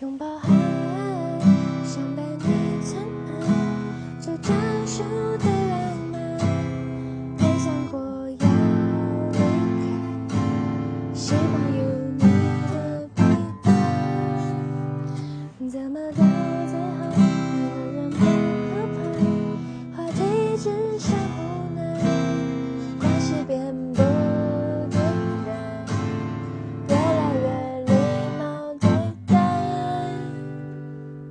拥抱后想被你宠爱这专属的浪漫没想过要离开习惯有你的陪伴？怎么到最后一个人不合拍话题只剩